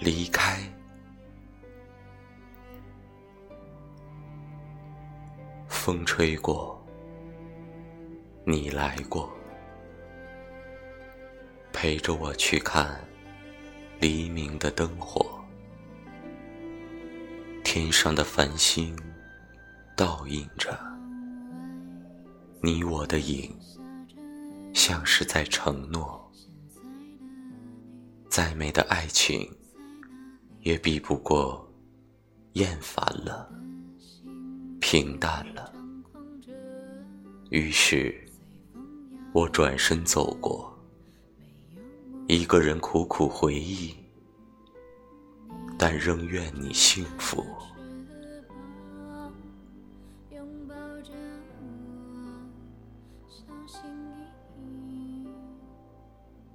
离开。风吹过，你来过，陪着我去看黎明的灯火。天上的繁星倒映着你我的影，像是在承诺。再美的爱情，也比不过厌烦了、平淡了。于是，我转身走过，一个人苦苦回忆。但仍愿你幸福。拥抱着我，小心翼翼。